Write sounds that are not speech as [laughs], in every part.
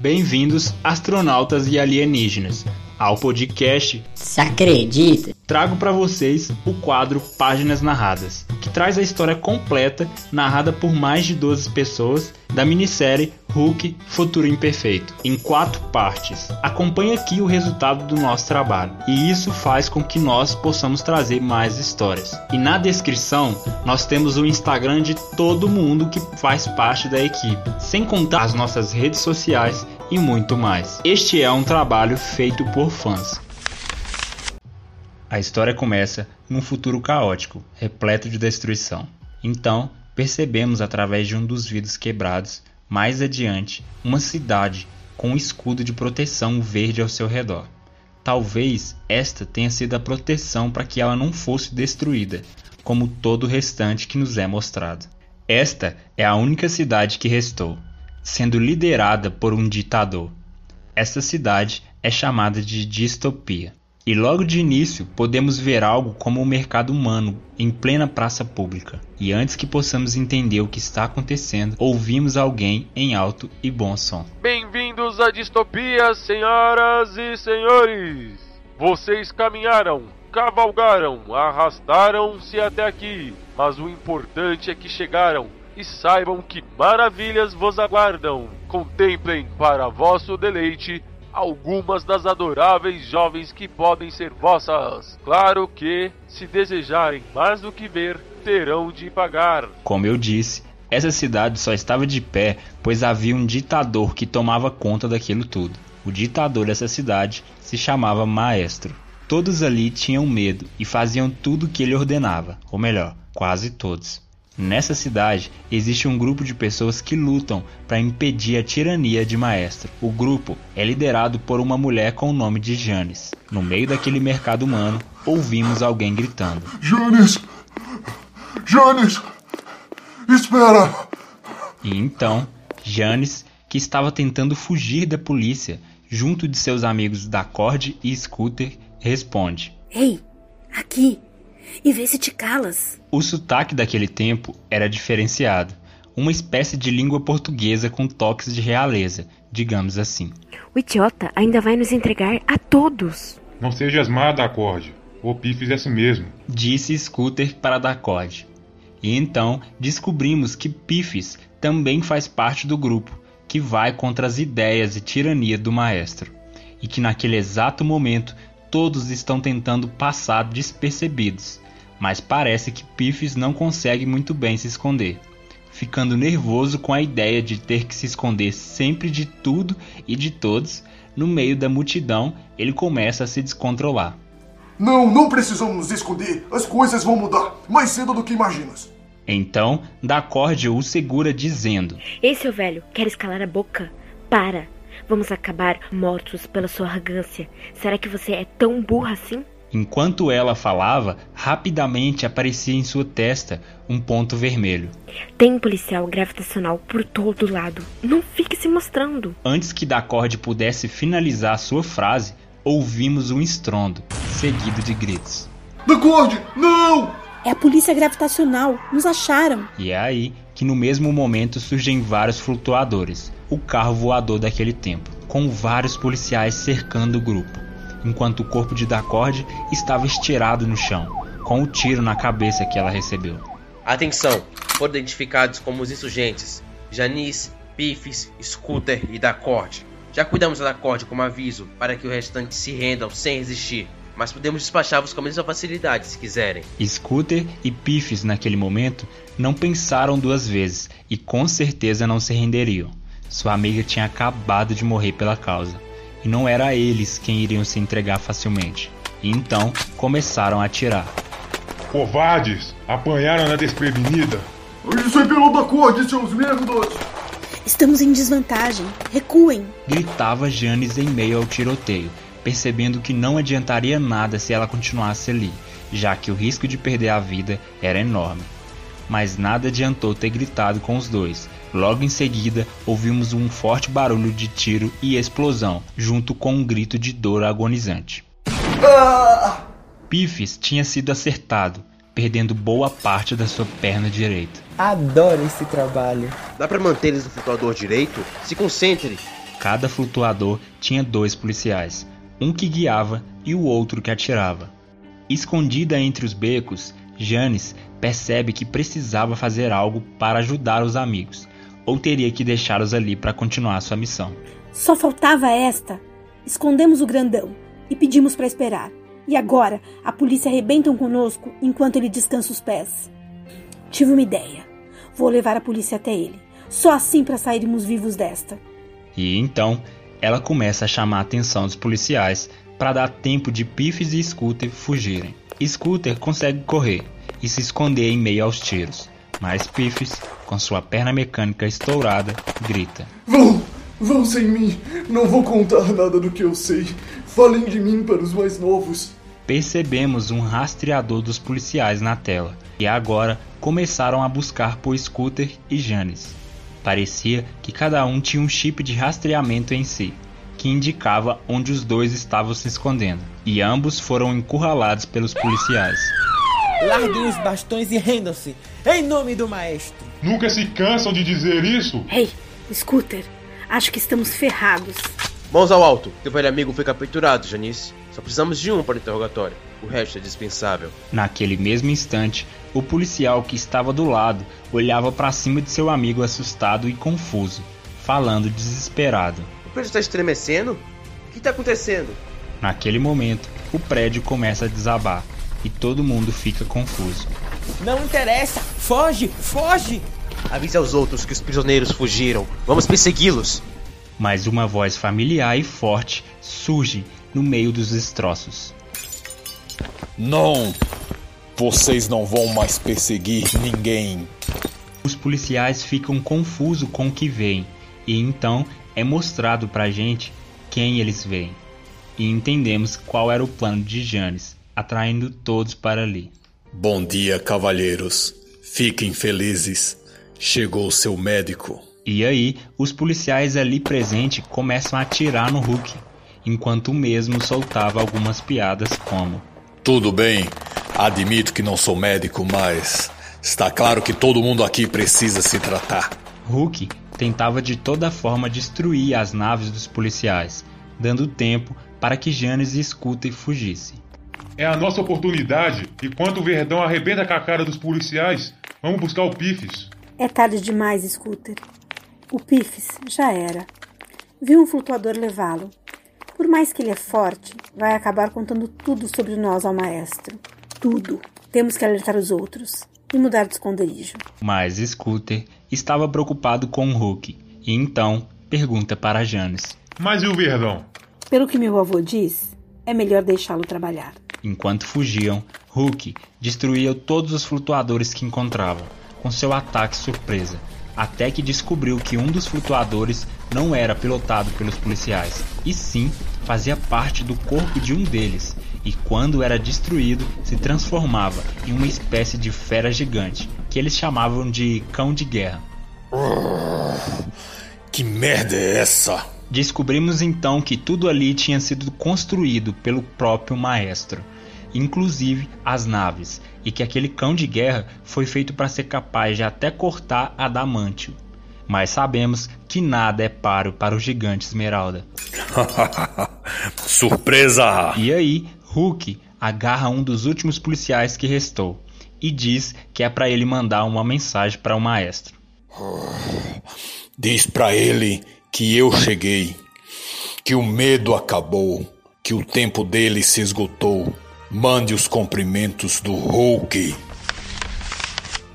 Bem-vindos, astronautas e alienígenas, ao podcast Se acredita? Trago para vocês o quadro Páginas Narradas, que traz a história completa, narrada por mais de 12 pessoas, da minissérie Hulk Futuro Imperfeito, em quatro partes. Acompanhe aqui o resultado do nosso trabalho, e isso faz com que nós possamos trazer mais histórias. E na descrição, nós temos o Instagram de todo mundo que faz parte da equipe, sem contar as nossas redes sociais e muito mais. Este é um trabalho feito por fãs. A história começa num futuro caótico, repleto de destruição. Então, percebemos através de um dos vidros quebrados, mais adiante, uma cidade com um escudo de proteção verde ao seu redor. Talvez esta tenha sido a proteção para que ela não fosse destruída, como todo o restante que nos é mostrado. Esta é a única cidade que restou, sendo liderada por um ditador. Esta cidade é chamada de distopia. E logo de início podemos ver algo como o mercado humano em plena praça pública. E antes que possamos entender o que está acontecendo, ouvimos alguém em alto e bom som. Bem-vindos à distopia, senhoras e senhores! Vocês caminharam, cavalgaram, arrastaram-se até aqui, mas o importante é que chegaram e saibam que maravilhas vos aguardam. Contemplem para vosso deleite algumas das adoráveis jovens que podem ser vossas. Claro que, se desejarem mais do que ver, terão de pagar. Como eu disse, essa cidade só estava de pé pois havia um ditador que tomava conta daquilo tudo. O ditador dessa cidade se chamava Maestro. Todos ali tinham medo e faziam tudo o que ele ordenava, ou melhor, quase todos. Nessa cidade existe um grupo de pessoas que lutam para impedir a tirania de Maestro. O grupo é liderado por uma mulher com o nome de Janis. No meio daquele mercado humano, ouvimos alguém gritando: Janis! Janis! Espera! E então, Janis, que estava tentando fugir da polícia, junto de seus amigos Dacord e Scooter, responde: Ei, aqui! E vê se te calas. O sotaque daquele tempo era diferenciado, uma espécie de língua portuguesa com toques de realeza, digamos assim. O idiota ainda vai nos entregar a todos. Não sejas má, Dacorde. O Pi fizesse mesmo. Disse Scooter para Dacorde. E então descobrimos que Pifes também faz parte do grupo, que vai contra as ideias e tirania do maestro. E que naquele exato momento todos estão tentando passar despercebidos, mas parece que Piffes não consegue muito bem se esconder, ficando nervoso com a ideia de ter que se esconder sempre de tudo e de todos. No meio da multidão, ele começa a se descontrolar. Não, não precisamos nos esconder. As coisas vão mudar mais cedo do que imaginas. Então, Dacorde o segura dizendo: Ei, seu velho, quer escalar a boca? Para! Vamos acabar mortos pela sua arrogância. Será que você é tão burra assim? Enquanto ela falava, rapidamente aparecia em sua testa um ponto vermelho. Tem um policial gravitacional por todo lado. Não fique se mostrando. Antes que Dacorde pudesse finalizar sua frase, ouvimos um estrondo, seguido de gritos. Dacorde, não! É a polícia gravitacional. Nos acharam. E é aí que no mesmo momento surgem vários flutuadores, o carro voador daquele tempo, com vários policiais cercando o grupo, enquanto o corpo de Dacorde estava estirado no chão, com o tiro na cabeça que ela recebeu. Atenção! Foram identificados como os insurgentes Janice, Pifes, Scooter e Dacorde. Já cuidamos da Dacorde como aviso para que o restante se rendam sem resistir mas podemos despachá-los com a mesma facilidade se quiserem. Scooter e Piffs naquele momento não pensaram duas vezes e com certeza não se renderiam. Sua amiga tinha acabado de morrer pela causa e não era eles quem iriam se entregar facilmente. E então começaram a atirar. Covardes! Apanharam na desprevenida! Isso é pelo Dacorde, seus merdos! Estamos em desvantagem. Recuem! Gritava Janis em meio ao tiroteio percebendo que não adiantaria nada se ela continuasse ali, já que o risco de perder a vida era enorme. Mas nada adiantou ter gritado com os dois. Logo em seguida, ouvimos um forte barulho de tiro e explosão, junto com um grito de dor agonizante. Ah! Piffes tinha sido acertado, perdendo boa parte da sua perna direita. Adoro esse trabalho. Dá para manter eles no flutuador direito? Se concentre. Cada flutuador tinha dois policiais, um que guiava e o outro que atirava. Escondida entre os becos, Janis percebe que precisava fazer algo para ajudar os amigos, ou teria que deixá-los ali para continuar sua missão. Só faltava esta. Escondemos o grandão e pedimos para esperar. E agora a polícia arrebentam conosco enquanto ele descansa os pés. Tive uma ideia. Vou levar a polícia até ele. Só assim para sairmos vivos desta. E então ela começa a chamar a atenção dos policiais para dar tempo de Piffs e Scooter fugirem. Scooter consegue correr e se esconder em meio aos tiros, mas Piffs, com sua perna mecânica estourada, grita: Vão! Vão sem mim! Não vou contar nada do que eu sei. Falem de mim para os mais novos. Percebemos um rastreador dos policiais na tela e agora começaram a buscar por Scooter e Janis. Parecia que cada um tinha um chip de rastreamento em si, que indicava onde os dois estavam se escondendo, e ambos foram encurralados pelos policiais. Larguem os bastões e rendam-se, em nome do maestro. Nunca se cansam de dizer isso? Ei, Scooter, acho que estamos ferrados. Mãos ao alto, teu velho amigo foi capturado, Janice. Só precisamos de um para o interrogatório. O resto é dispensável. Naquele mesmo instante, o policial que estava do lado olhava para cima de seu amigo assustado e confuso, falando desesperado. O prédio está estremecendo? O que está acontecendo? Naquele momento, o prédio começa a desabar e todo mundo fica confuso. Não interessa! Foge! Foge! Avise aos outros que os prisioneiros fugiram. Vamos persegui-los. Mas uma voz familiar e forte surge no meio dos destroços. Não! Vocês não vão mais perseguir ninguém. Os policiais ficam confusos com o que veem, e então é mostrado pra gente quem eles veem. E entendemos qual era o plano de Janes, atraindo todos para ali. Bom dia, cavalheiros. Fiquem felizes. Chegou o seu médico. E aí, os policiais ali presentes começam a atirar no Hulk, enquanto o mesmo soltava algumas piadas como: Tudo bem, admito que não sou médico, mas está claro que todo mundo aqui precisa se tratar. Hulk tentava de toda forma destruir as naves dos policiais, dando tempo para que Janes e Scooter fugissem. É a nossa oportunidade. Enquanto o Verdão arrebenta com a cara dos policiais, vamos buscar o Pifes. É tarde demais, Scooter. O Pifes já era. Viu um flutuador levá-lo. Por mais que ele é forte, vai acabar contando tudo sobre nós ao maestro. Tudo. Temos que alertar os outros e mudar de esconderijo. Mas Scooter estava preocupado com o Hulk e então pergunta para Janes. Mas e o Verdão? Pelo que meu avô diz, é melhor deixá-lo trabalhar. Enquanto fugiam, Hulk destruía todos os flutuadores que encontrava, com seu ataque surpresa, até que descobriu que um dos flutuadores não era pilotado pelos policiais, e sim fazia parte do corpo de um deles, e quando era destruído, se transformava em uma espécie de fera gigante, que eles chamavam de cão de guerra. [sighs] Que merda é essa? Descobrimos então que tudo ali tinha sido construído pelo próprio maestro, inclusive as naves, e que aquele cão de guerra foi feito para ser capaz de até cortar adamantio. Mas sabemos que nada é páreo para o gigante Esmeralda. [laughs] Surpresa! E aí, Hulk agarra um dos últimos policiais que restou e diz que é para ele mandar uma mensagem para o maestro. [sighs] Diz para ele que eu cheguei, que o medo acabou, que o tempo dele se esgotou. Mande os cumprimentos do Hulk.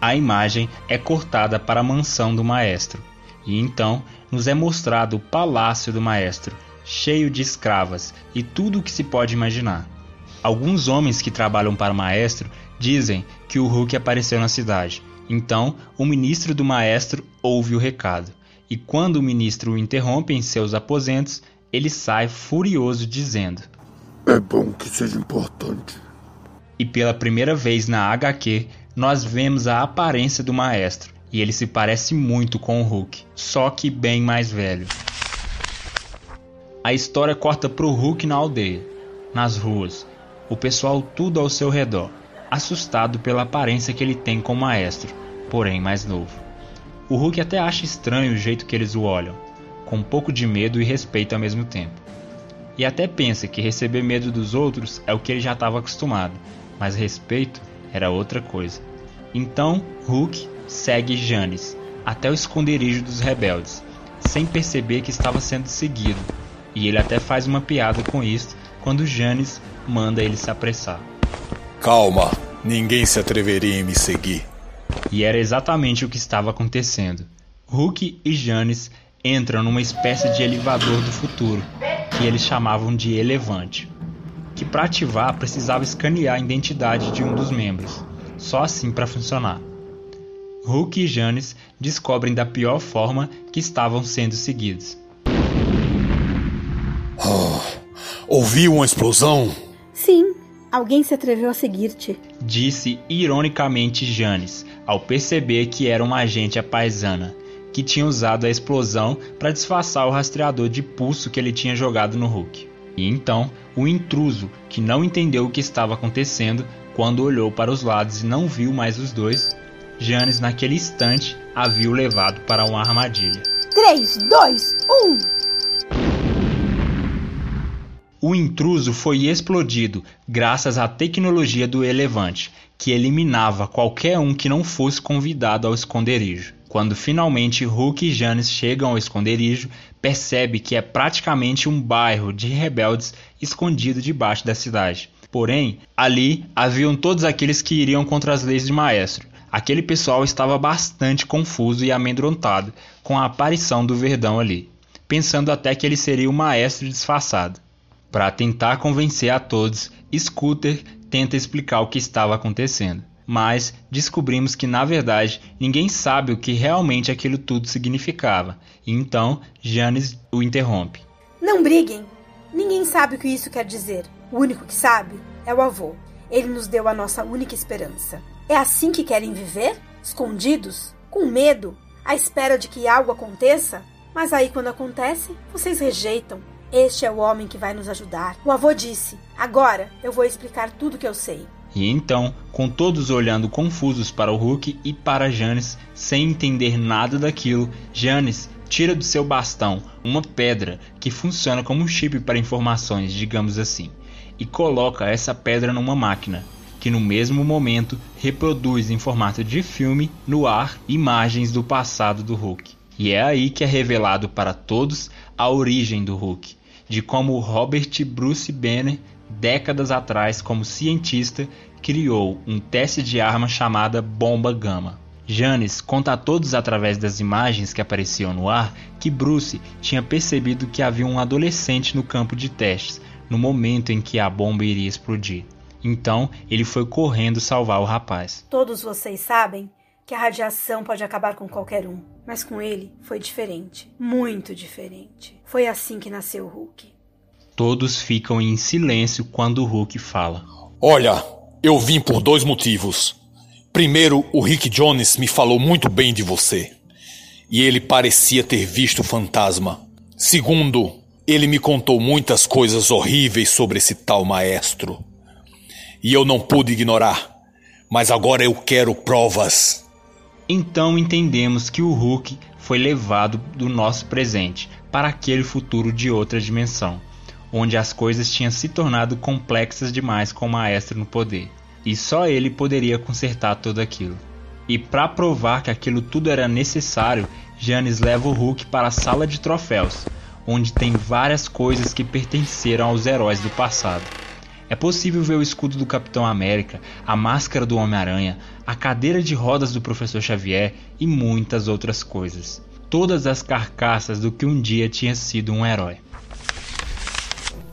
A imagem é cortada para a mansão do maestro, e então nos é mostrado o palácio do maestro, cheio de escravas e tudo o que se pode imaginar. Alguns homens que trabalham para o maestro dizem que o Hulk apareceu na cidade. Então, o ministro do maestro ouve o recado. E quando o ministro o interrompe em seus aposentos, ele sai furioso dizendo: É bom que seja importante. E pela primeira vez na HQ, nós vemos a aparência do maestro, e ele se parece muito com o Hulk, só que bem mais velho. A história corta pro Hulk na aldeia, nas ruas, o pessoal tudo ao seu redor, assustado pela aparência que ele tem com o maestro, porém mais novo. O Hulk até acha estranho o jeito que eles o olham, com um pouco de medo e respeito ao mesmo tempo. E até pensa que receber medo dos outros é o que ele já estava acostumado, mas respeito era outra coisa. Então Hulk segue Janis até o esconderijo dos rebeldes, sem perceber que estava sendo seguido, e ele até faz uma piada com isso quando Janis manda ele se apressar. Calma, ninguém se atreveria em me seguir. E era exatamente o que estava acontecendo. Hulk e Janis entram numa espécie de elevador do futuro, que eles chamavam de elevante, que para ativar precisava escanear a identidade de um dos membros, só assim para funcionar. Hulk e Janis descobrem da pior forma que estavam sendo seguidos. Oh, ouviu uma explosão? Sim, alguém se atreveu a seguir-te. Disse ironicamente Janis, ao perceber que era uma agente apaisana, que tinha usado a explosão para disfarçar o rastreador de pulso que ele tinha jogado no Hulk. E então, o intruso, que não entendeu o que estava acontecendo, quando olhou para os lados e não viu mais os dois, Janis naquele instante a viu levado para uma armadilha. 3, 2, 1. O intruso foi explodido graças à tecnologia do elevante, que eliminava qualquer um que não fosse convidado ao esconderijo. Quando finalmente Hulk e Janis chegam ao esconderijo, percebe que é praticamente um bairro de rebeldes escondido debaixo da cidade. Porém, ali haviam todos aqueles que iriam contra as leis de Maestro. Aquele pessoal estava bastante confuso e amedrontado com a aparição do Verdão ali, pensando até que ele seria o Maestro disfarçado. Para tentar convencer a todos, Scooter tenta explicar o que estava acontecendo mas descobrimos que na verdade ninguém sabe o que realmente aquilo tudo significava. E então Janis o interrompe. Não briguem. Ninguém sabe o que isso quer dizer. O único que sabe é o avô. Ele nos deu a nossa única esperança. É assim que querem viver? Escondidos? Com medo? À espera de que algo aconteça? Mas aí, quando acontece, vocês rejeitam. Este é o homem que vai nos ajudar. O avô disse: Agora eu vou explicar tudo que eu sei. E então, com todos olhando confusos para o Hulk e para Janis, sem entender nada daquilo, Janis tira do seu bastão uma pedra que funciona como um chip para informações, digamos assim, e coloca essa pedra numa máquina, que no mesmo momento reproduz em formato de filme no ar imagens do passado do Hulk. E é aí que é revelado para todos a origem do Hulk, de como Robert Bruce Banner décadas atrás, como cientista, criou um teste de arma chamada bomba gama. Janis conta a todos através das imagens que apareciam no ar que Bruce tinha percebido que havia um adolescente no campo de testes no momento em que a bomba iria explodir. Então ele foi correndo salvar o rapaz. Todos vocês sabem que a radiação pode acabar com qualquer um, mas com ele foi diferente, muito diferente. Foi assim que nasceu o Hulk. Todos ficam em silêncio quando o Hulk fala. Olha, eu vim por dois motivos. Primeiro, o Rick Jones me falou muito bem de você. E ele parecia ter visto o fantasma. Segundo, ele me contou muitas coisas horríveis sobre esse tal maestro. E eu não pude ignorar. Mas agora eu quero provas. Então entendemos que o Hulk foi levado do nosso presente para aquele futuro de outra dimensão onde as coisas tinham se tornado complexas demais com o maestro no poder, e só ele poderia consertar tudo aquilo. E para provar que aquilo tudo era necessário, Janis leva o Hulk para a sala de troféus, onde tem várias coisas que pertenceram aos heróis do passado. É possível ver o escudo do Capitão América, a máscara do Homem-Aranha, a cadeira de rodas do Professor Xavier e muitas outras coisas. Todas as carcaças do que um dia tinha sido um herói.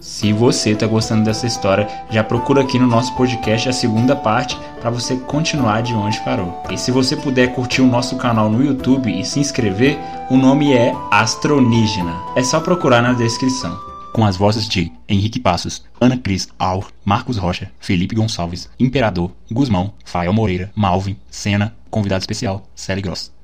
Se você está gostando dessa história, já procura aqui no nosso podcast a segunda parte para você continuar de onde parou. E se você puder curtir o nosso canal no YouTube e se inscrever, o nome é Astronígena. É só procurar na descrição. Com as vozes de Henrique Passos, Ana Cris Aur, Marcos Rocha, Felipe Gonçalves, Imperador, Guzmão, Fael Moreira, Malvin, Senna, convidado especial, Celi Gross.